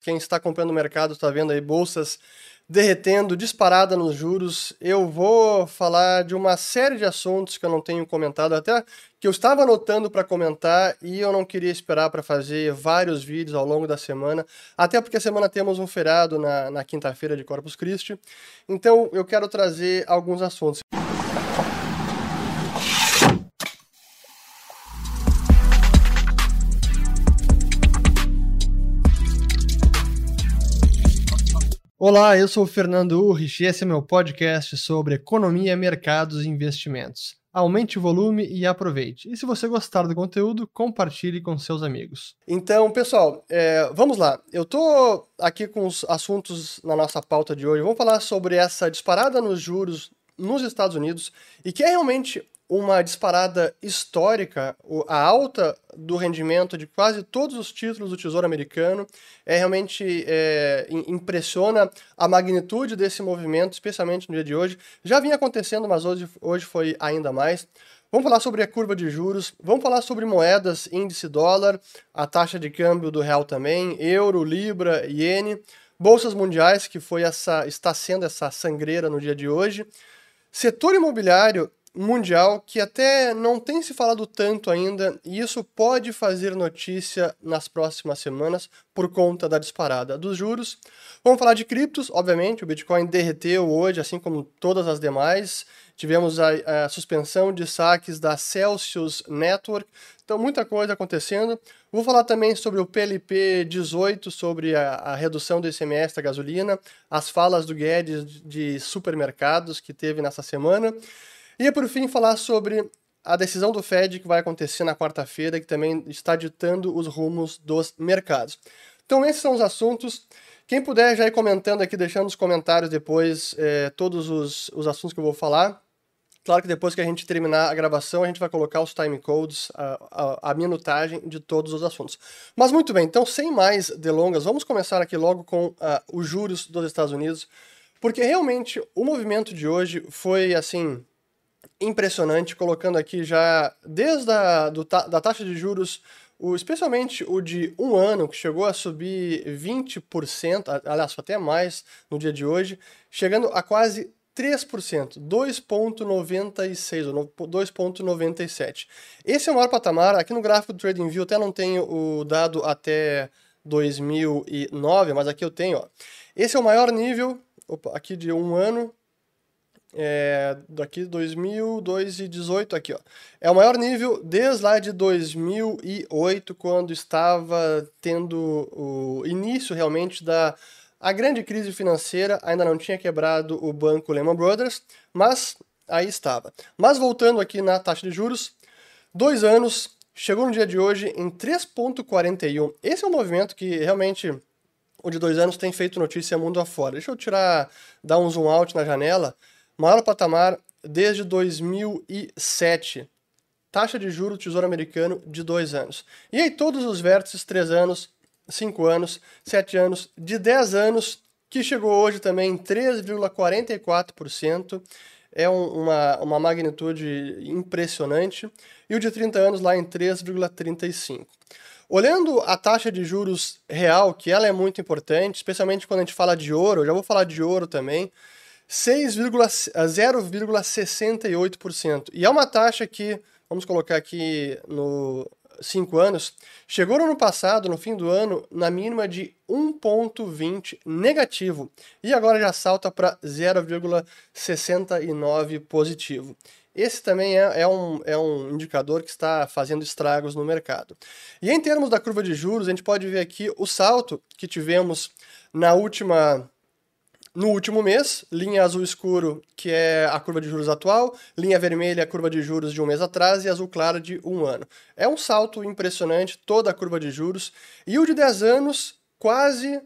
Quem está acompanhando o mercado está vendo aí bolsas derretendo, disparada nos juros. Eu vou falar de uma série de assuntos que eu não tenho comentado, até que eu estava anotando para comentar e eu não queria esperar para fazer vários vídeos ao longo da semana, até porque a semana temos um feriado na, na quinta-feira de Corpus Christi. Então eu quero trazer alguns assuntos. Olá, eu sou o Fernando Urrich e esse é meu podcast sobre economia, mercados e investimentos. Aumente o volume e aproveite. E se você gostar do conteúdo, compartilhe com seus amigos. Então, pessoal, é, vamos lá. Eu tô aqui com os assuntos na nossa pauta de hoje. Vamos falar sobre essa disparada nos juros nos Estados Unidos e que é realmente uma disparada histórica, a alta do rendimento de quase todos os títulos do Tesouro Americano é realmente é, impressiona a magnitude desse movimento, especialmente no dia de hoje. Já vinha acontecendo, mas hoje, hoje foi ainda mais. Vamos falar sobre a curva de juros, vamos falar sobre moedas, índice dólar, a taxa de câmbio do real também, euro, libra, iene, bolsas mundiais, que foi essa está sendo essa sangreira no dia de hoje. Setor imobiliário mundial que até não tem se falado tanto ainda, e isso pode fazer notícia nas próximas semanas por conta da disparada dos juros. Vamos falar de criptos, obviamente, o Bitcoin derreteu hoje, assim como todas as demais. Tivemos a, a suspensão de saques da Celsius Network, então muita coisa acontecendo. Vou falar também sobre o PLP 18, sobre a, a redução do ICMS da gasolina, as falas do Guedes de supermercados que teve nessa semana. E por fim falar sobre a decisão do Fed que vai acontecer na quarta-feira, que também está ditando os rumos dos mercados. Então esses são os assuntos. Quem puder já ir comentando aqui, deixando nos comentários depois é, todos os, os assuntos que eu vou falar. Claro que depois que a gente terminar a gravação, a gente vai colocar os time codes, a, a, a, minutagem de todos os assuntos. Mas muito bem, então sem mais delongas, vamos começar aqui logo com uh, os juros dos Estados Unidos, porque realmente o movimento de hoje foi assim impressionante, colocando aqui já desde a do, da taxa de juros, o, especialmente o de um ano, que chegou a subir 20%, aliás, até mais no dia de hoje, chegando a quase 3%, 2,96 ou 2,97. Esse é o maior patamar. Aqui no gráfico do TradingView até não tenho o dado até 2009, mas aqui eu tenho. Ó. Esse é o maior nível opa, aqui de um ano é, daqui 2018 aqui, ó. É o maior nível desde lá de 2008, quando estava tendo o início realmente da a grande crise financeira, ainda não tinha quebrado o banco Lehman Brothers, mas aí estava. Mas voltando aqui na taxa de juros, dois anos, chegou no dia de hoje em 3,41. Esse é um movimento que realmente o de dois anos tem feito notícia mundo afora. Deixa eu tirar, dar um zoom out na janela Maior patamar desde 2007. Taxa de juros do Tesouro Americano de dois anos. E aí todos os vértices, três anos, cinco anos, sete anos, de 10 anos, que chegou hoje também em 3,44%. É um, uma, uma magnitude impressionante. E o de 30 anos lá em 3,35%. Olhando a taxa de juros real, que ela é muito importante, especialmente quando a gente fala de ouro, já vou falar de ouro também, 0,68%. E é uma taxa que, vamos colocar aqui no 5 anos, chegou no ano passado, no fim do ano, na mínima de 1,20 negativo. E agora já salta para 0,69 positivo. Esse também é, é, um, é um indicador que está fazendo estragos no mercado. E em termos da curva de juros, a gente pode ver aqui o salto que tivemos na última no último mês, linha azul escuro, que é a curva de juros atual, linha vermelha, a curva de juros de um mês atrás, e azul claro de um ano. É um salto impressionante, toda a curva de juros, e o de 10 anos quase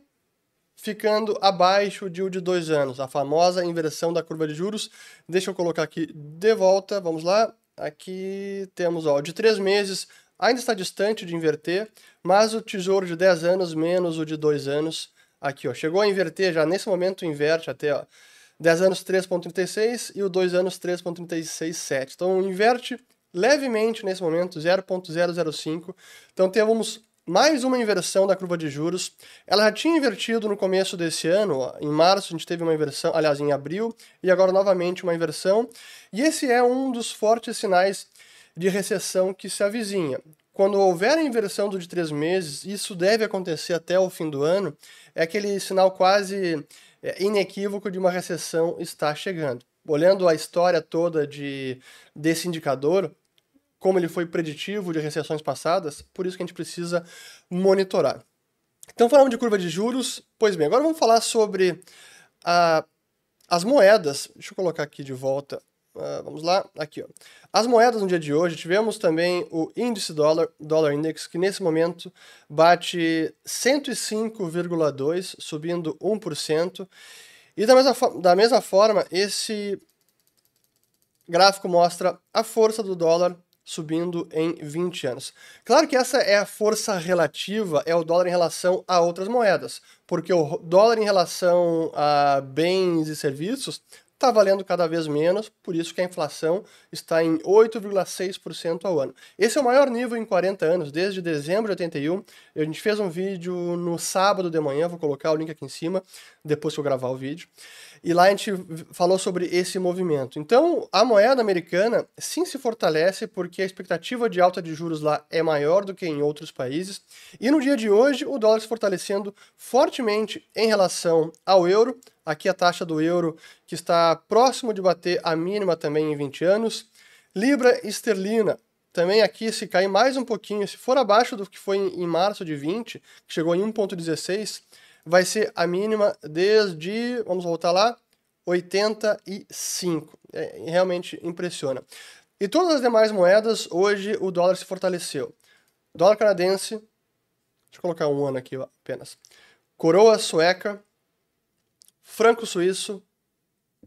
ficando abaixo de o de 2 anos, a famosa inversão da curva de juros. Deixa eu colocar aqui de volta, vamos lá. Aqui temos ó, de 3 meses, ainda está distante de inverter, mas o tesouro de 10 anos menos o de 2 anos Aqui, ó, chegou a inverter já nesse momento inverte até, ó. 10 anos 3.36 e o 2 anos 3.367. Então inverte levemente nesse momento 0.005. Então temos mais uma inversão da curva de juros. Ela já tinha invertido no começo desse ano, em março a gente teve uma inversão, aliás, em abril, e agora novamente uma inversão. E esse é um dos fortes sinais de recessão que se avizinha. Quando houver a inversão do de três meses, isso deve acontecer até o fim do ano, é aquele sinal quase é, inequívoco de uma recessão está chegando. Olhando a história toda de, desse indicador, como ele foi preditivo de recessões passadas, por isso que a gente precisa monitorar. Então falamos de curva de juros, pois bem, agora vamos falar sobre a, as moedas. Deixa eu colocar aqui de volta. Uh, vamos lá, aqui ó. As moedas no dia de hoje, tivemos também o índice dólar, dólar index, que nesse momento bate 105,2, subindo 1%. E da mesma, da mesma forma, esse gráfico mostra a força do dólar subindo em 20 anos. Claro que essa é a força relativa, é o dólar em relação a outras moedas, porque o dólar em relação a bens e serviços está valendo cada vez menos, por isso que a inflação está em 8,6% ao ano. Esse é o maior nível em 40 anos, desde dezembro de 81. A gente fez um vídeo no sábado de manhã, vou colocar o link aqui em cima, depois que eu gravar o vídeo. E lá a gente falou sobre esse movimento. Então, a moeda americana sim se fortalece porque a expectativa de alta de juros lá é maior do que em outros países. E no dia de hoje, o dólar se fortalecendo fortemente em relação ao euro. Aqui a taxa do euro que está próximo de bater a mínima também em 20 anos. Libra esterlina também aqui, se cair mais um pouquinho, se for abaixo do que foi em março de 20, que chegou em 1,16, vai ser a mínima desde, vamos voltar lá, 85. É, realmente impressiona. E todas as demais moedas, hoje o dólar se fortaleceu. Dólar canadense, deixa eu colocar um ano aqui apenas. Coroa sueca, franco suíço,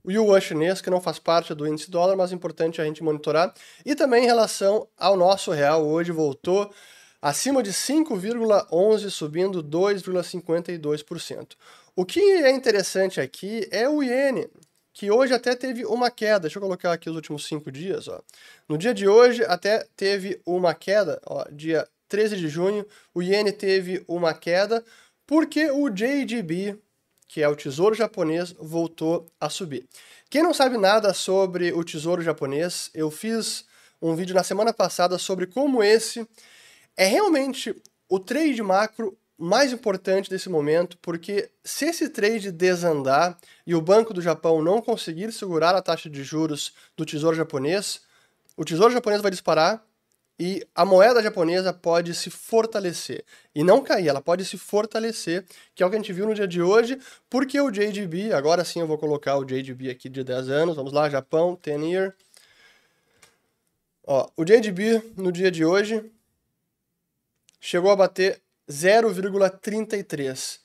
yuan chinês, que não faz parte do índice dólar, mas é importante a gente monitorar. E também em relação ao nosso real, hoje voltou acima de 5,11, subindo 2,52%. O que é interessante aqui é o iene, que hoje até teve uma queda. Deixa eu colocar aqui os últimos cinco dias. Ó. No dia de hoje até teve uma queda, ó, dia 13 de junho, o iene teve uma queda porque o JGB, que é o Tesouro Japonês, voltou a subir. Quem não sabe nada sobre o Tesouro Japonês, eu fiz um vídeo na semana passada sobre como esse é realmente o trade macro mais importante desse momento, porque se esse trade desandar e o Banco do Japão não conseguir segurar a taxa de juros do Tesouro japonês, o Tesouro japonês vai disparar e a moeda japonesa pode se fortalecer. E não cair, ela pode se fortalecer, que é o que a gente viu no dia de hoje, porque o JGB, agora sim eu vou colocar o JGB aqui de 10 anos, vamos lá, Japão, 10 year. Ó, o JGB no dia de hoje chegou a bater 0,33.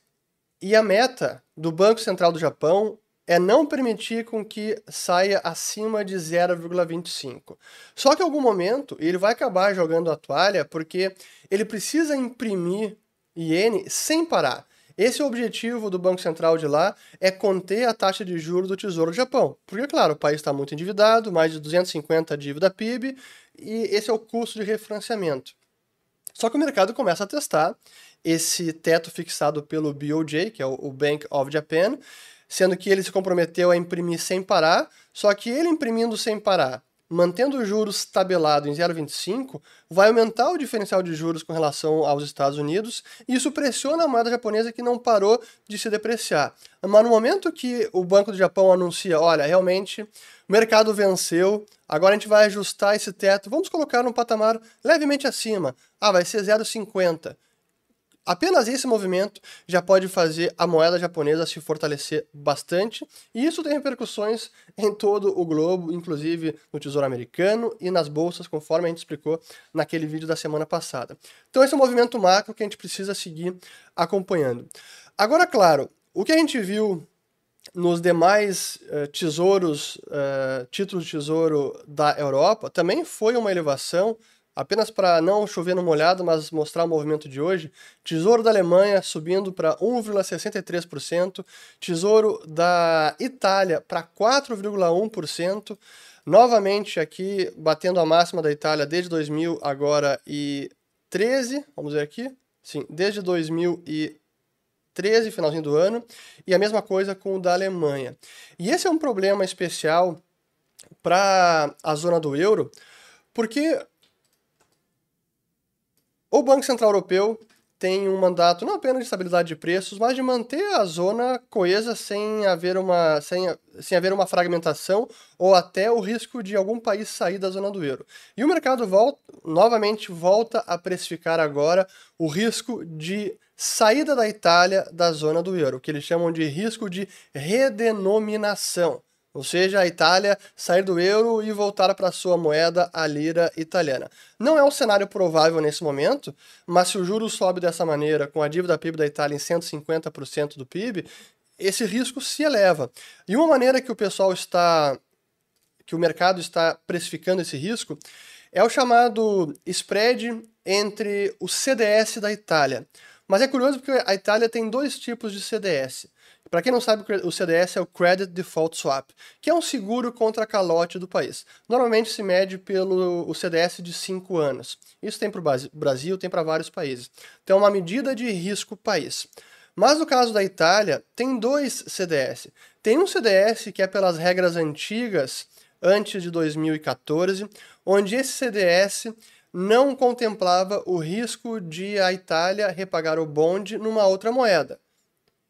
E a meta do Banco Central do Japão é não permitir com que saia acima de 0,25. Só que em algum momento ele vai acabar jogando a toalha porque ele precisa imprimir iene sem parar. Esse é o objetivo do Banco Central de lá, é conter a taxa de juros do Tesouro do Japão. Porque, claro, o país está muito endividado, mais de 250 dívida PIB, e esse é o custo de refinanciamento. Só que o mercado começa a testar esse teto fixado pelo BOJ, que é o Bank of Japan, sendo que ele se comprometeu a imprimir sem parar, só que ele imprimindo sem parar, mantendo os juros tabelado em 0,25, vai aumentar o diferencial de juros com relação aos Estados Unidos, e isso pressiona a moeda japonesa que não parou de se depreciar. Mas no momento que o Banco do Japão anuncia, olha, realmente o mercado venceu, agora a gente vai ajustar esse teto, vamos colocar num patamar levemente acima. Ah, vai ser 0,50. Apenas esse movimento já pode fazer a moeda japonesa se fortalecer bastante, e isso tem repercussões em todo o globo, inclusive no Tesouro Americano e nas bolsas, conforme a gente explicou naquele vídeo da semana passada. Então, esse é um movimento macro que a gente precisa seguir acompanhando. Agora, claro, o que a gente viu nos demais uh, tesouros, uh, títulos de tesouro da Europa, também foi uma elevação, apenas para não chover no molhado, mas mostrar o movimento de hoje. Tesouro da Alemanha subindo para 1,63%, Tesouro da Itália para 4,1%, novamente aqui batendo a máxima da Itália desde 2000 agora e 13, vamos ver aqui, Sim, desde 2013, finalzinho do ano, e a mesma coisa com o da Alemanha. E esse é um problema especial para a zona do euro, porque o Banco Central Europeu tem um mandato não apenas de estabilidade de preços, mas de manter a zona coesa sem haver uma, sem, sem haver uma fragmentação ou até o risco de algum país sair da zona do euro. E o mercado volta, novamente volta a precificar agora o risco de saída da Itália da zona do euro, que eles chamam de risco de redenominação ou seja, a Itália sair do euro e voltar para sua moeda, a lira italiana. Não é um cenário provável nesse momento, mas se o juro sobe dessa maneira, com a dívida PIB da Itália em 150% do PIB, esse risco se eleva. E uma maneira que o pessoal está, que o mercado está precificando esse risco, é o chamado spread entre o CDS da Itália. Mas é curioso porque a Itália tem dois tipos de CDS. Para quem não sabe, o CDS é o Credit Default Swap, que é um seguro contra calote do país. Normalmente se mede pelo o CDS de 5 anos. Isso tem para o Brasil, tem para vários países. Então é uma medida de risco país. Mas no caso da Itália, tem dois CDS. Tem um CDS que é pelas regras antigas, antes de 2014, onde esse CDS não contemplava o risco de a Itália repagar o bonde numa outra moeda.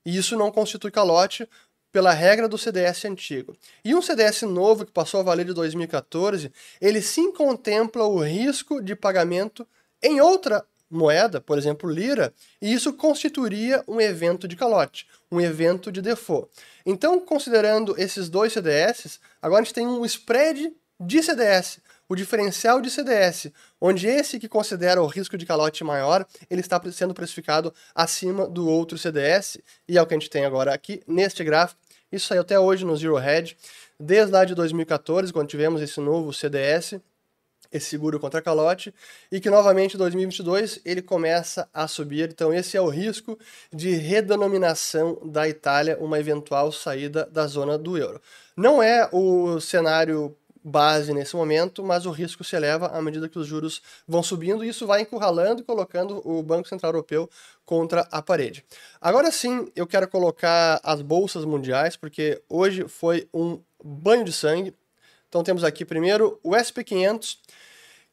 E isso não constitui calote pela regra do CDS antigo. E um CDS novo que passou a valer de 2014, ele sim contempla o risco de pagamento em outra moeda, por exemplo, lira, e isso constituiria um evento de calote, um evento de default. Então, considerando esses dois CDS, agora a gente tem um spread de CDS, o diferencial de CDS, onde esse que considera o risco de calote maior, ele está sendo precificado acima do outro CDS, e é o que a gente tem agora aqui neste gráfico. Isso saiu até hoje no Zero Hedge, desde lá de 2014, quando tivemos esse novo CDS, esse seguro contra calote, e que novamente em 2022 ele começa a subir. Então, esse é o risco de redenominação da Itália, uma eventual saída da zona do euro. Não é o cenário base nesse momento, mas o risco se eleva à medida que os juros vão subindo e isso vai encurralando e colocando o Banco Central Europeu contra a parede. Agora sim, eu quero colocar as bolsas mundiais, porque hoje foi um banho de sangue. Então temos aqui primeiro o SP500,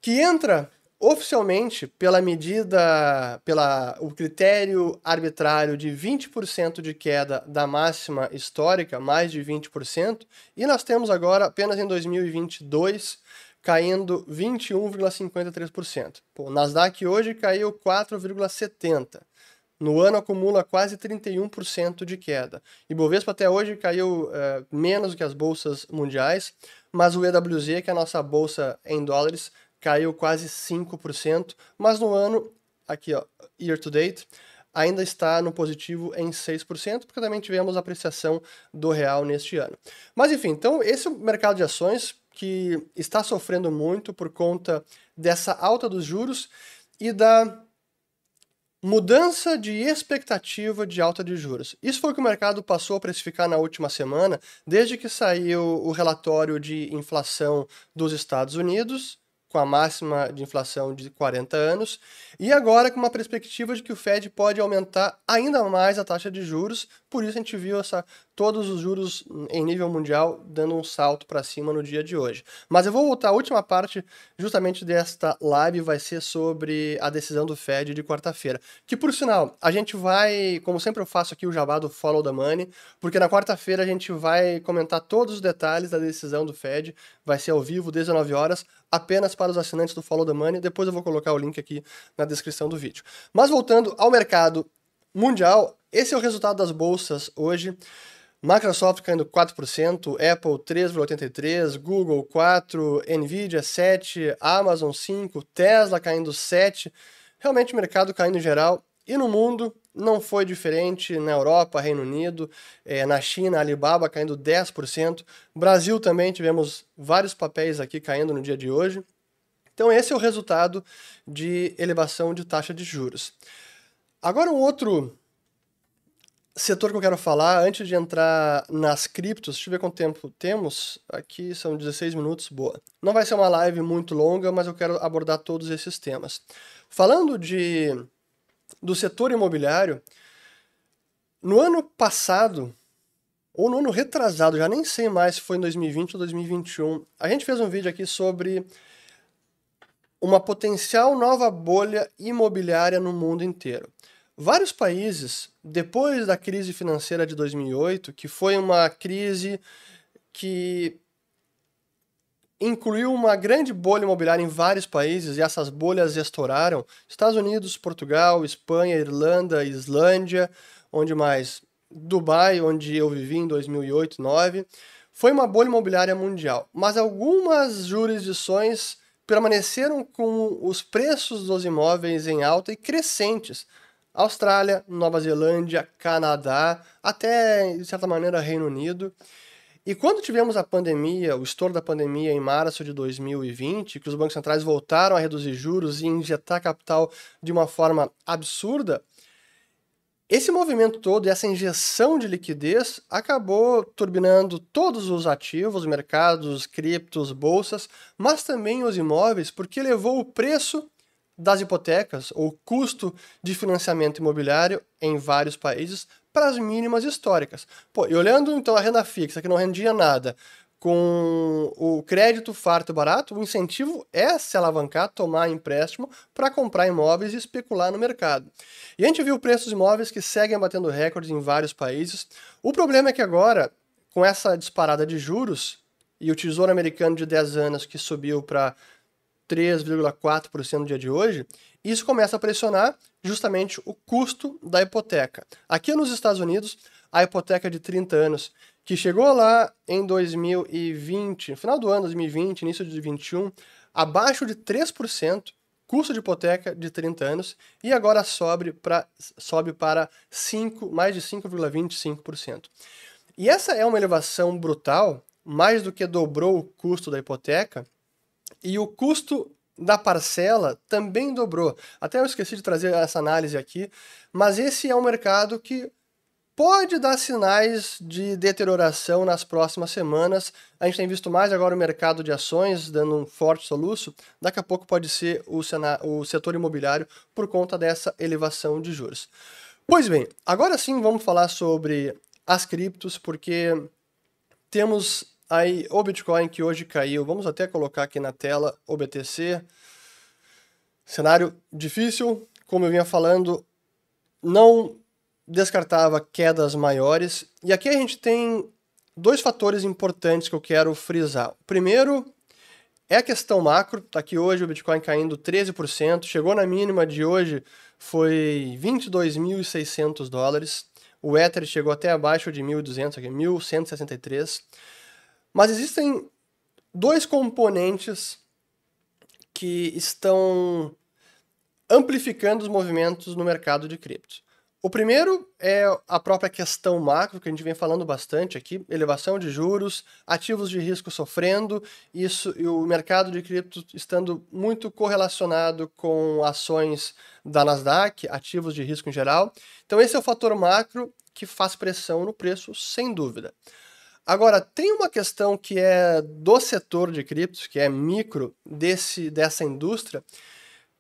que entra oficialmente pela medida, pela o critério arbitrário de 20% de queda da máxima histórica, mais de 20%, e nós temos agora apenas em 2022 caindo 21,53%. O Nasdaq hoje caiu 4,70%. No ano acumula quase 31% de queda. E Bovespa até hoje caiu é, menos do que as bolsas mundiais, mas o EWZ, que é a nossa bolsa em dólares, caiu quase 5%, mas no ano, aqui ó, year to date, ainda está no positivo em 6%, porque também tivemos apreciação do real neste ano. Mas enfim, então esse é o mercado de ações que está sofrendo muito por conta dessa alta dos juros e da Mudança de expectativa de alta de juros. Isso foi o que o mercado passou a precificar na última semana, desde que saiu o relatório de inflação dos Estados Unidos com a máxima de inflação de 40 anos, e agora com uma perspectiva de que o Fed pode aumentar ainda mais a taxa de juros, por isso a gente viu essa, todos os juros em nível mundial dando um salto para cima no dia de hoje. Mas eu vou voltar, a última parte justamente desta live vai ser sobre a decisão do Fed de quarta-feira, que por sinal, a gente vai, como sempre eu faço aqui o jabá do Follow the Money, porque na quarta-feira a gente vai comentar todos os detalhes da decisão do Fed, vai ser ao vivo, 19 horas, apenas para os assinantes do Follow the Money. Depois eu vou colocar o link aqui na descrição do vídeo. Mas voltando ao mercado mundial, esse é o resultado das bolsas hoje. Microsoft caindo 4%, Apple 3,83%, Google 4%, Nvidia 7%, Amazon 5%, Tesla caindo 7%. Realmente o mercado caindo em geral. E no mundo não foi diferente na Europa, Reino Unido, é, na China, Alibaba caindo 10%. Brasil também tivemos vários papéis aqui caindo no dia de hoje. Então, esse é o resultado de elevação de taxa de juros. Agora, um outro setor que eu quero falar, antes de entrar nas criptos, deixa eu ver quanto tempo temos. Aqui são 16 minutos, boa. Não vai ser uma live muito longa, mas eu quero abordar todos esses temas. Falando de do setor imobiliário, no ano passado, ou no ano retrasado, já nem sei mais se foi em 2020 ou 2021, a gente fez um vídeo aqui sobre uma potencial nova bolha imobiliária no mundo inteiro. Vários países, depois da crise financeira de 2008, que foi uma crise que incluiu uma grande bolha imobiliária em vários países e essas bolhas estouraram, Estados Unidos, Portugal, Espanha, Irlanda, Islândia, onde mais? Dubai, onde eu vivi em 2008, 2009, foi uma bolha imobiliária mundial, mas algumas jurisdições permaneceram com os preços dos imóveis em alta e crescentes. Austrália, Nova Zelândia, Canadá, até de certa maneira Reino Unido. E quando tivemos a pandemia, o estouro da pandemia em março de 2020, que os bancos centrais voltaram a reduzir juros e injetar capital de uma forma absurda, esse movimento todo e essa injeção de liquidez acabou turbinando todos os ativos, mercados, criptos, bolsas, mas também os imóveis, porque levou o preço das hipotecas, ou custo de financiamento imobiliário em vários países, para as mínimas históricas. Pô, e olhando então a renda fixa, que não rendia nada, com o crédito farto e barato, o incentivo é se alavancar, tomar empréstimo para comprar imóveis e especular no mercado. E a gente viu preços imóveis que seguem batendo recordes em vários países. O problema é que agora, com essa disparada de juros e o Tesouro Americano de 10 anos que subiu para 3,4% no dia de hoje, isso começa a pressionar justamente o custo da hipoteca. Aqui nos Estados Unidos, a hipoteca de 30 anos que chegou lá em 2020, final do ano 2020, início de 2021, abaixo de 3%, custo de hipoteca de 30 anos, e agora sobe, pra, sobe para 5, mais de 5,25%. E essa é uma elevação brutal, mais do que dobrou o custo da hipoteca, e o custo da parcela também dobrou. Até eu esqueci de trazer essa análise aqui, mas esse é um mercado que pode dar sinais de deterioração nas próximas semanas. A gente tem visto mais agora o mercado de ações dando um forte soluço. Daqui a pouco pode ser o, o setor imobiliário por conta dessa elevação de juros. Pois bem, agora sim vamos falar sobre as criptos, porque temos aí o Bitcoin que hoje caiu. Vamos até colocar aqui na tela o BTC. Cenário difícil, como eu vinha falando, não descartava quedas maiores. E aqui a gente tem dois fatores importantes que eu quero frisar. Primeiro é a questão macro. Está aqui hoje o Bitcoin caindo 13%. Chegou na mínima de hoje, foi 22.600 dólares. O Ether chegou até abaixo de 1.200, aqui 1.163. Mas existem dois componentes que estão amplificando os movimentos no mercado de criptos. O primeiro é a própria questão macro, que a gente vem falando bastante aqui, elevação de juros, ativos de risco sofrendo, isso e o mercado de cripto estando muito correlacionado com ações da Nasdaq, ativos de risco em geral. Então esse é o fator macro que faz pressão no preço, sem dúvida. Agora, tem uma questão que é do setor de criptos, que é micro desse, dessa indústria,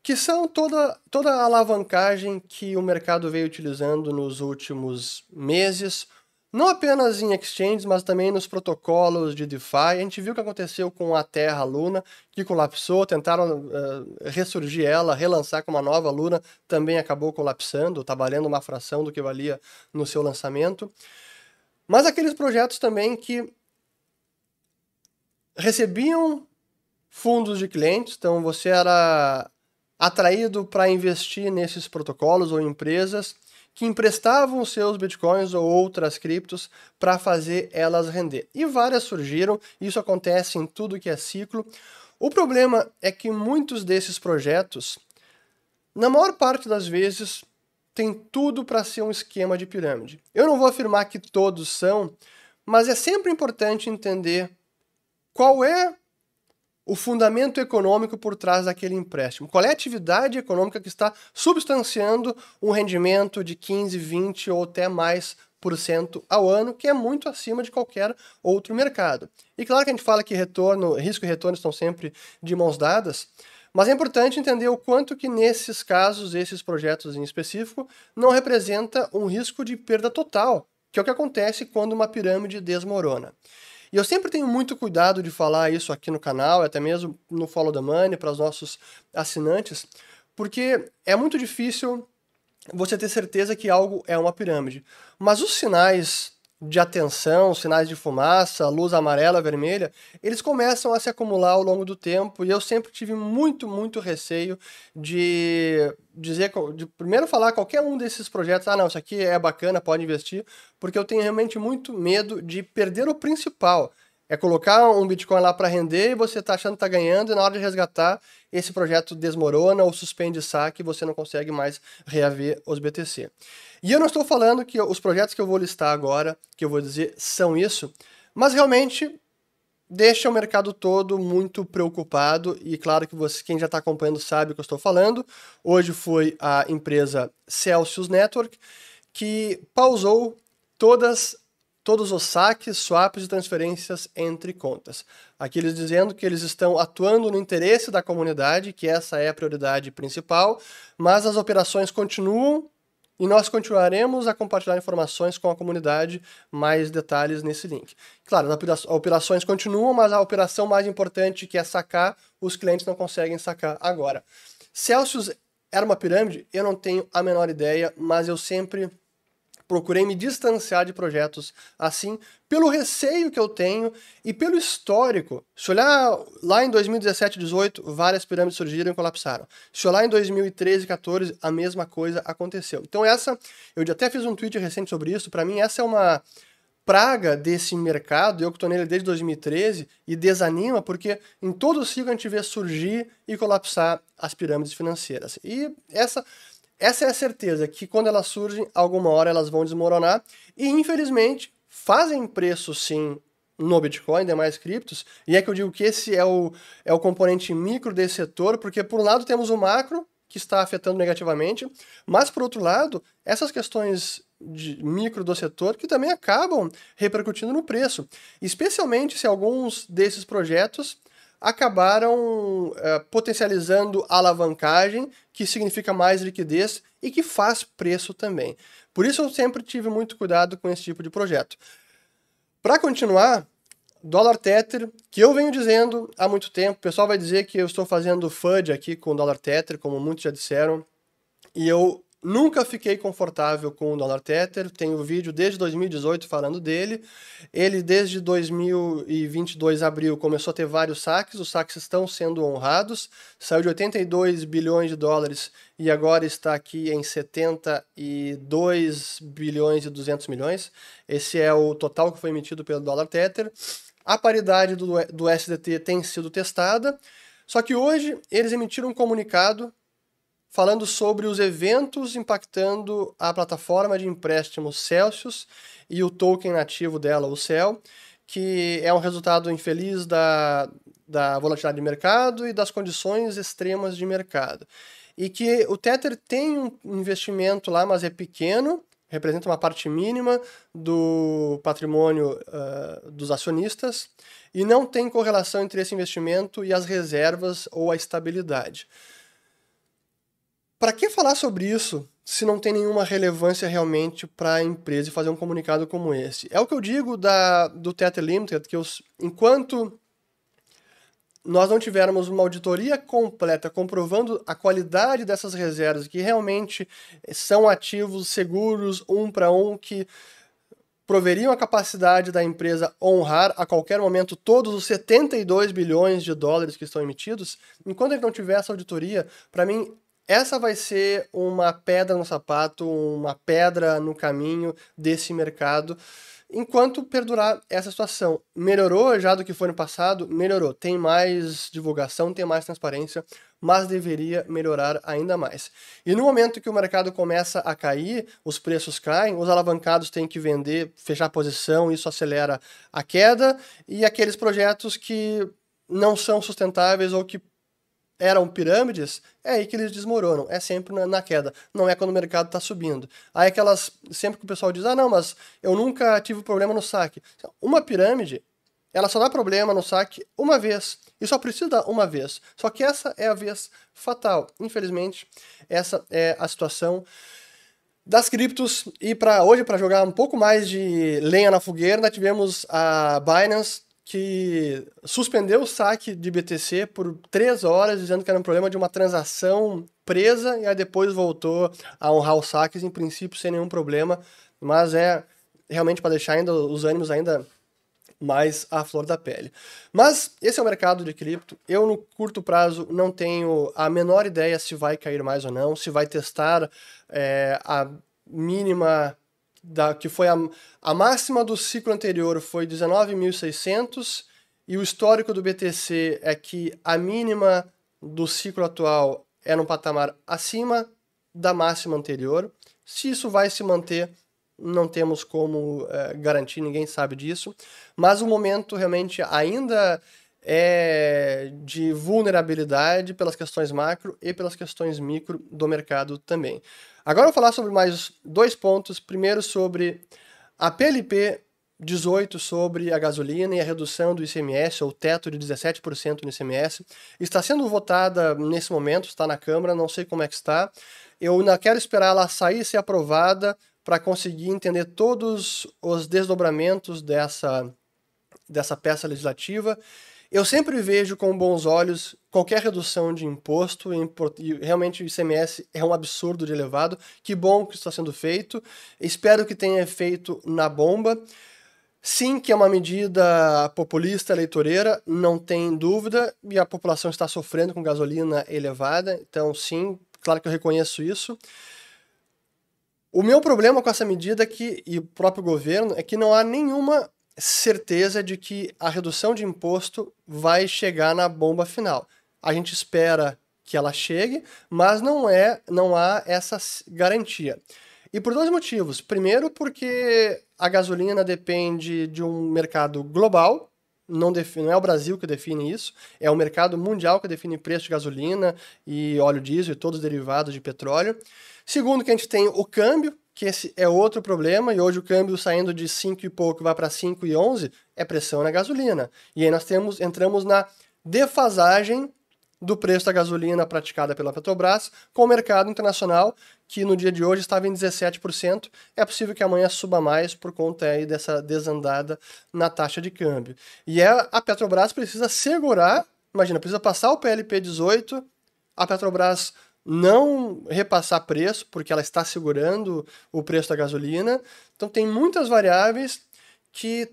que são toda, toda a alavancagem que o mercado veio utilizando nos últimos meses, não apenas em exchanges, mas também nos protocolos de DeFi. A gente viu o que aconteceu com a Terra Luna, que colapsou, tentaram uh, ressurgir ela, relançar com uma nova Luna, também acabou colapsando, está valendo uma fração do que valia no seu lançamento. Mas aqueles projetos também que recebiam fundos de clientes, então você era atraído para investir nesses protocolos ou empresas que emprestavam seus bitcoins ou outras criptos para fazer elas render. E várias surgiram, isso acontece em tudo que é ciclo. O problema é que muitos desses projetos, na maior parte das vezes, tem tudo para ser um esquema de pirâmide. Eu não vou afirmar que todos são, mas é sempre importante entender qual é o fundamento econômico por trás daquele empréstimo. Qual é a atividade econômica que está substanciando um rendimento de 15, 20 ou até mais por cento ao ano, que é muito acima de qualquer outro mercado. E claro que a gente fala que retorno, risco e retorno estão sempre de mãos dadas, Mas é importante entender o quanto que nesses casos, esses projetos em específico, não representa um risco de perda total, que é o que acontece quando uma pirâmide desmorona. E eu sempre tenho muito cuidado de falar isso aqui no canal, até mesmo no Follow the Money, para os nossos assinantes, porque é muito difícil você ter certeza que algo é uma pirâmide. Mas os sinais de atenção, sinais de fumaça, luz amarela, vermelha, eles começam a se acumular ao longo do tempo. E eu sempre tive muito, muito receio de dizer, de primeiro falar qualquer um desses projetos, ah não, isso aqui é bacana, pode investir, porque eu tenho realmente muito medo de perder o principal, é colocar um Bitcoin lá para render e você está achando que está ganhando, e na hora de resgatar, esse projeto desmorona ou suspende saque e você não consegue mais reaver os BTC. E eu não estou falando que os projetos que eu vou listar agora, que eu vou dizer, são isso, mas realmente deixa o mercado todo muito preocupado e claro que você, quem já está acompanhando sabe o que eu estou falando. Hoje foi a empresa Celsius Network que pausou todas todos os saques, swaps e transferências entre contas. Aqui eles dizendo que eles estão atuando no interesse da comunidade, que essa é a prioridade principal, mas as operações continuam e nós continuaremos a compartilhar informações com a comunidade, mais detalhes nesse link. Claro, as operações continuam, mas a operação mais importante que é sacar, os clientes não conseguem sacar agora. Celsius era uma pirâmide? Eu não tenho a menor ideia, mas eu sempre procurei me distanciar de projetos assim, pelo receio que eu tenho e pelo histórico. Se olhar lá em 2017 e 2018, várias pirâmides surgiram e colapsaram. Se olhar em 2013 e 2014, a mesma coisa aconteceu. Então essa, eu até fiz um tweet recente sobre isso, para mim essa é uma praga desse mercado, eu que estou nele desde 2013, e desanima porque em todo ciclo a gente vê surgir e colapsar as pirâmides financeiras. E essa essa é a certeza que quando elas surgem, alguma hora elas vão desmoronar. E infelizmente fazem preço sim no Bitcoin, demais criptos, e é que eu digo que esse é o, é o componente micro desse setor, porque por um lado temos o macro, que está afetando negativamente, mas por outro lado, essas questões de micro do setor que também acabam repercutindo no preço, especialmente se alguns desses projetos acabaram uh, potencializando a alavancagem, que significa mais liquidez e que faz preço também. Por isso eu sempre tive muito cuidado com esse tipo de projeto. Para continuar, dólar Tether, que eu venho dizendo há muito tempo, o pessoal vai dizer que eu estou fazendo FUD aqui com dólar Tether, como muitos já disseram, e eu Nunca fiquei confortável com o dólar Tether, tenho vídeo desde 2018 falando dele. Ele, desde 2022, abril, começou a ter vários saques, os saques estão sendo honrados. Saiu de 82 bilhões de dólares e agora está aqui em 72 bilhões e 200 milhões. Esse é o total que foi emitido pelo dólar Tether. A paridade do, do SDT tem sido testada, só que hoje eles emitiram um comunicado falando sobre os eventos impactando a plataforma de empréstimo Celsius e o token nativo dela, o CEL, que é um resultado infeliz da, da volatilidade de mercado e das condições extremas de mercado. E que o Tether tem um investimento lá, mas é pequeno, representa uma parte mínima do patrimônio uh, dos acionistas e não tem correlação entre esse investimento e as reservas ou a estabilidade. Para que falar sobre isso se não tem nenhuma relevância realmente para a empresa fazer um comunicado como esse? É o que eu digo da, do Tether Limited, que enquanto nós não tivermos uma auditoria completa comprovando a qualidade dessas reservas, que realmente são ativos seguros, um para um, que proveriam a capacidade da empresa honrar a qualquer momento todos os 72 bilhões de dólares que estão emitidos, enquanto ele não tiver essa auditoria, para mim essa vai ser uma pedra no sapato, uma pedra no caminho desse mercado, enquanto perdurar essa situação. Melhorou já do que foi no passado? Melhorou. Tem mais divulgação, tem mais transparência, mas deveria melhorar ainda mais. E no momento que o mercado começa a cair, os preços caem, os alavancados têm que vender, fechar a posição, isso acelera a queda, e aqueles projetos que não são sustentáveis ou que eram pirâmides, é aí que eles desmoronam. É sempre na, na queda. Não é quando o mercado está subindo. Aí aquelas. Sempre que o pessoal diz, ah, não, mas eu nunca tive problema no saque. Uma pirâmide ela só dá problema no saque uma vez. E só precisa dar uma vez. Só que essa é a vez fatal. Infelizmente, essa é a situação das criptos. E para hoje, para jogar um pouco mais de lenha na fogueira, nós tivemos a Binance que suspendeu o saque de BTC por três horas, dizendo que era um problema de uma transação presa, e aí depois voltou a honrar os saques, em princípio, sem nenhum problema. Mas é realmente para deixar ainda os ânimos ainda mais à flor da pele. Mas esse é o mercado de cripto. Eu, no curto prazo, não tenho a menor ideia se vai cair mais ou não, se vai testar é, a mínima da que foi a, a máxima do ciclo anterior foi 19.600 e o histórico do BTC é que a mínima do ciclo atual é no patamar acima da máxima anterior. Se isso vai se manter, não temos como é, garantir, ninguém sabe disso, mas o momento realmente ainda é de vulnerabilidade pelas questões macro e pelas questões micro do mercado também. Agora eu vou falar sobre mais dois pontos. Primeiro sobre a PLP 18 sobre a gasolina e a redução do ICMS, ou teto de 17% no ICMS. Está sendo votada nesse momento, está na Câmara, não sei como é que está. Eu ainda quero esperar ela sair e ser aprovada para conseguir entender todos os desdobramentos dessa, dessa peça legislativa. Eu sempre vejo com bons olhos qualquer redução de imposto, e realmente o ICMS é um absurdo de elevado. Que bom que está sendo feito. Espero que tenha efeito na bomba. Sim, que é uma medida populista eleitoreira, não tem dúvida, e a população está sofrendo com gasolina elevada, então sim, claro que eu reconheço isso. O meu problema com essa medida aqui, e o próprio governo, é que não há nenhuma certeza de que a redução de imposto vai chegar na bomba final. A gente espera que ela chegue, mas não é, não há essa garantia. E por dois motivos. Primeiro, porque a gasolina depende de um mercado global, não, define, não é o Brasil que define isso, é o mercado mundial que define preço de gasolina e óleo diesel e todos os derivados de petróleo. Segundo, que a gente tem o câmbio, que esse é outro problema, e hoje o câmbio saindo de 5 e pouco vai para 5 e 11, é pressão na gasolina. E aí nós temos, entramos na defasagem do preço da gasolina praticada pela Petrobras com o mercado internacional, que no dia de hoje estava em 17%. É possível que amanhã suba mais por conta aí dessa desandada na taxa de câmbio. E é, a Petrobras precisa segurar, imagina, precisa passar o PLP 18, a Petrobras não repassar preço, porque ela está segurando o preço da gasolina. Então tem muitas variáveis que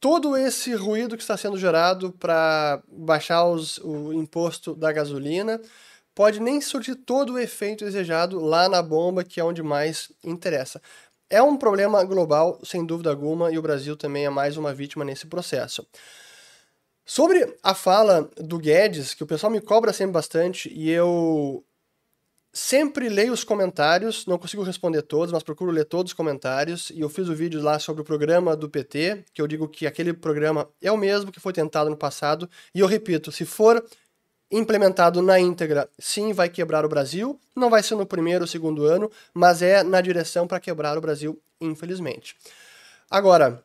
todo esse ruído que está sendo gerado para baixar os, o imposto da gasolina pode nem surtir todo o efeito desejado lá na bomba, que é onde mais interessa. É um problema global, sem dúvida alguma, e o Brasil também é mais uma vítima nesse processo. Sobre a fala do Guedes, que o pessoal me cobra sempre bastante, e eu Sempre leio os comentários, não consigo responder todos, mas procuro ler todos os comentários. E eu fiz o um vídeo lá sobre o programa do PT, que eu digo que aquele programa é o mesmo que foi tentado no passado. E eu repito, se for implementado na íntegra, sim, vai quebrar o Brasil. Não vai ser no primeiro ou segundo ano, mas é na direção para quebrar o Brasil, infelizmente. Agora,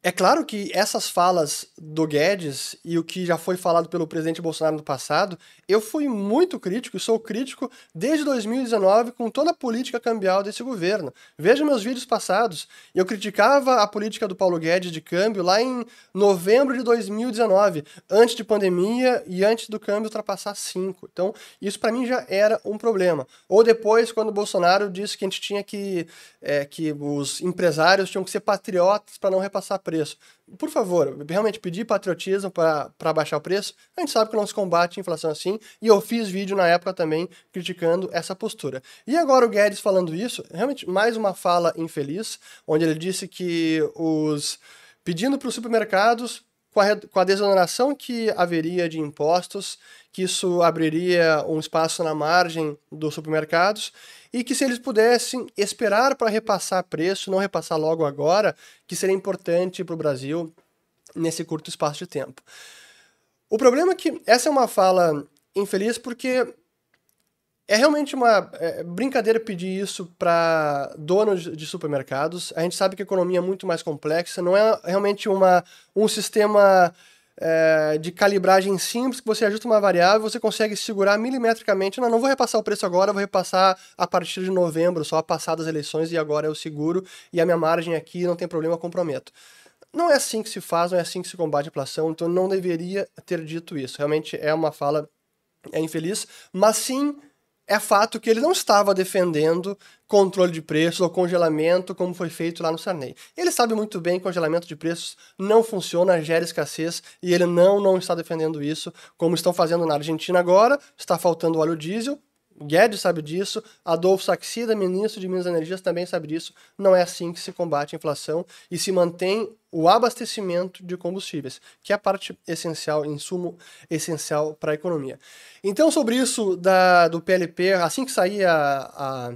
é claro que essas falas do Guedes e o que já foi falado pelo presidente Bolsonaro no passado, eu fui muito crítico sou crítico desde 2019 com toda a política cambial desse governo. Veja meus vídeos passados. Eu criticava a política do Paulo Guedes de câmbio lá em novembro de 2019, antes de pandemia e antes do câmbio ultrapassar 5. Então, isso para mim já era um problema. Ou depois, quando o Bolsonaro disse que a gente tinha que. É, que os empresários tinham que ser patriotas para não repassar preço. Por favor, realmente pedir patriotismo para baixar o preço, a gente sabe que não se combate a inflação assim, e eu fiz vídeo na época também criticando essa postura. E agora o Guedes falando isso, realmente mais uma fala infeliz, onde ele disse que os pedindo para os supermercados com a, com a desoneração que haveria de impostos, que isso abriria um espaço na margem dos supermercados e que se eles pudessem esperar para repassar preço, não repassar logo agora, que seria importante para o Brasil nesse curto espaço de tempo. O problema é que essa é uma fala infeliz porque é realmente uma é, brincadeira pedir isso para donos de supermercados. A gente sabe que a economia é muito mais complexa, não é realmente uma, um sistema é, de calibragem simples que você ajusta uma variável você consegue segurar milimetricamente. Não, não vou repassar o preço agora, vou repassar a partir de novembro, só passadas as eleições e agora eu seguro e a minha margem aqui não tem problema, comprometo. Não é assim que se faz, não é assim que se combate a inflação, então não deveria ter dito isso. Realmente é uma fala é infeliz, mas sim é fato que ele não estava defendendo controle de preços ou congelamento, como foi feito lá no Sarney. Ele sabe muito bem que congelamento de preços não funciona, gera escassez, e ele não, não está defendendo isso, como estão fazendo na Argentina agora, está faltando óleo diesel, Guedes sabe disso, Adolfo Saxida, ministro de Minas e Energias, também sabe disso. Não é assim que se combate a inflação e se mantém o abastecimento de combustíveis, que é a parte essencial, insumo essencial para a economia. Então, sobre isso da, do PLP, assim que sair a, a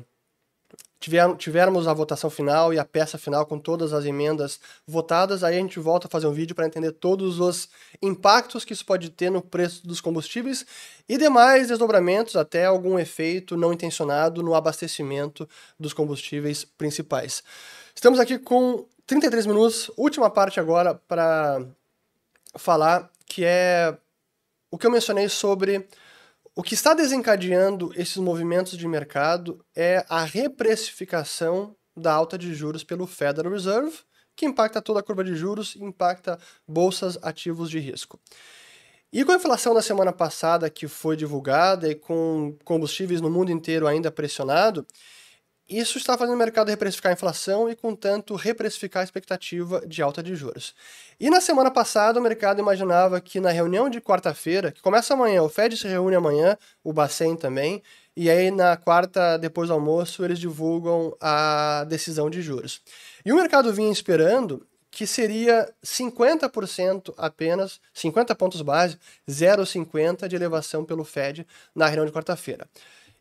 tiver, tivermos a votação final e a peça final com todas as emendas votadas, aí a gente volta a fazer um vídeo para entender todos os impactos que isso pode ter no preço dos combustíveis e demais desdobramentos, até algum efeito não intencionado no abastecimento dos combustíveis principais. Estamos aqui com 33 minutos, última parte agora para falar que é o que eu mencionei sobre o que está desencadeando esses movimentos de mercado é a reprecificação da alta de juros pelo Federal Reserve, que impacta toda a curva de juros e impacta bolsas ativos de risco. E com a inflação da semana passada que foi divulgada e com combustíveis no mundo inteiro ainda pressionado, isso está fazendo o mercado reprecificar a inflação e, contanto, reprecificar a expectativa de alta de juros. E na semana passada, o mercado imaginava que na reunião de quarta-feira, que começa amanhã, o Fed se reúne amanhã, o Bacen também, e aí na quarta, depois do almoço, eles divulgam a decisão de juros. E o mercado vinha esperando que seria 50% apenas, 50 pontos base, 0,50 de elevação pelo Fed na reunião de quarta-feira.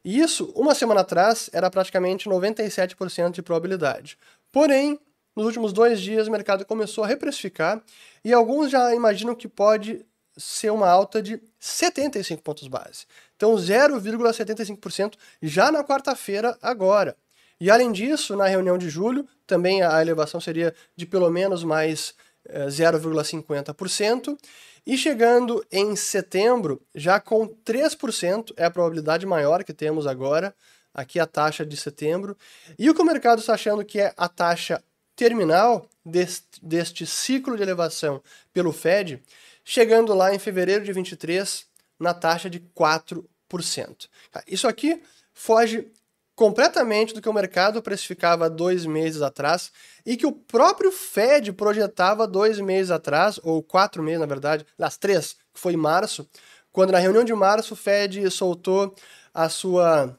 E isso, uma semana atrás, era praticamente 97% de probabilidade. Porém, nos últimos dois dias o mercado começou a reprecificar e alguns já imaginam que pode ser uma alta de 75 pontos base. Então 0,75% já na quarta-feira agora. E além disso, na reunião de julho, também a elevação seria de pelo menos mais 0,50%. E chegando em setembro, já com 3%, é a probabilidade maior que temos agora, aqui a taxa de setembro. E o que o mercado está achando que é a taxa terminal deste, deste ciclo de elevação pelo Fed, chegando lá em fevereiro de 23 na taxa de 4%. Isso aqui foge completamente do que o mercado precificava dois meses atrás e que o próprio Fed projetava dois meses atrás, ou quatro meses, na verdade, nas três, que foi em março, quando na reunião de março o Fed soltou a sua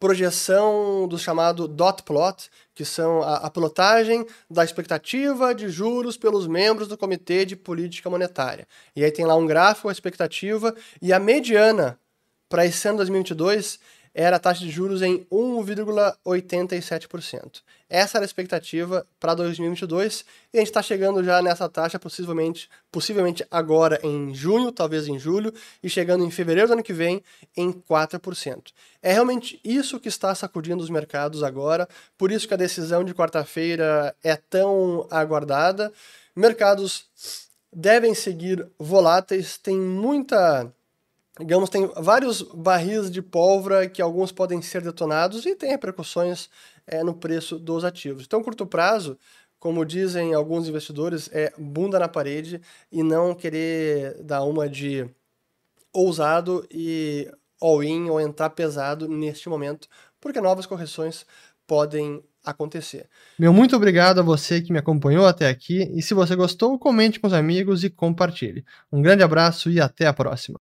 projeção do chamado dot plot, que são a, a plotagem da expectativa de juros pelos membros do Comitê de Política Monetária. E aí tem lá um gráfico, a expectativa, e a mediana para esse ano 2022 era a taxa de juros em 1,87%. Essa era a expectativa para 2022 e a gente está chegando já nessa taxa possivelmente, possivelmente agora em junho, talvez em julho, e chegando em fevereiro do ano que vem em 4%. É realmente isso que está sacudindo os mercados agora, por isso que a decisão de quarta-feira é tão aguardada. Mercados devem seguir voláteis, tem muita digamos, tem vários barris de pólvora que alguns podem ser detonados e tem repercussões é, no preço dos ativos. Então, curto prazo, como dizem alguns investidores, é bunda na parede e não querer dar uma de ousado e all-in ou entrar pesado neste momento, porque novas correções podem acontecer. Meu muito obrigado a você que me acompanhou até aqui e se você gostou, comente com os amigos e compartilhe. Um grande abraço e até a próxima.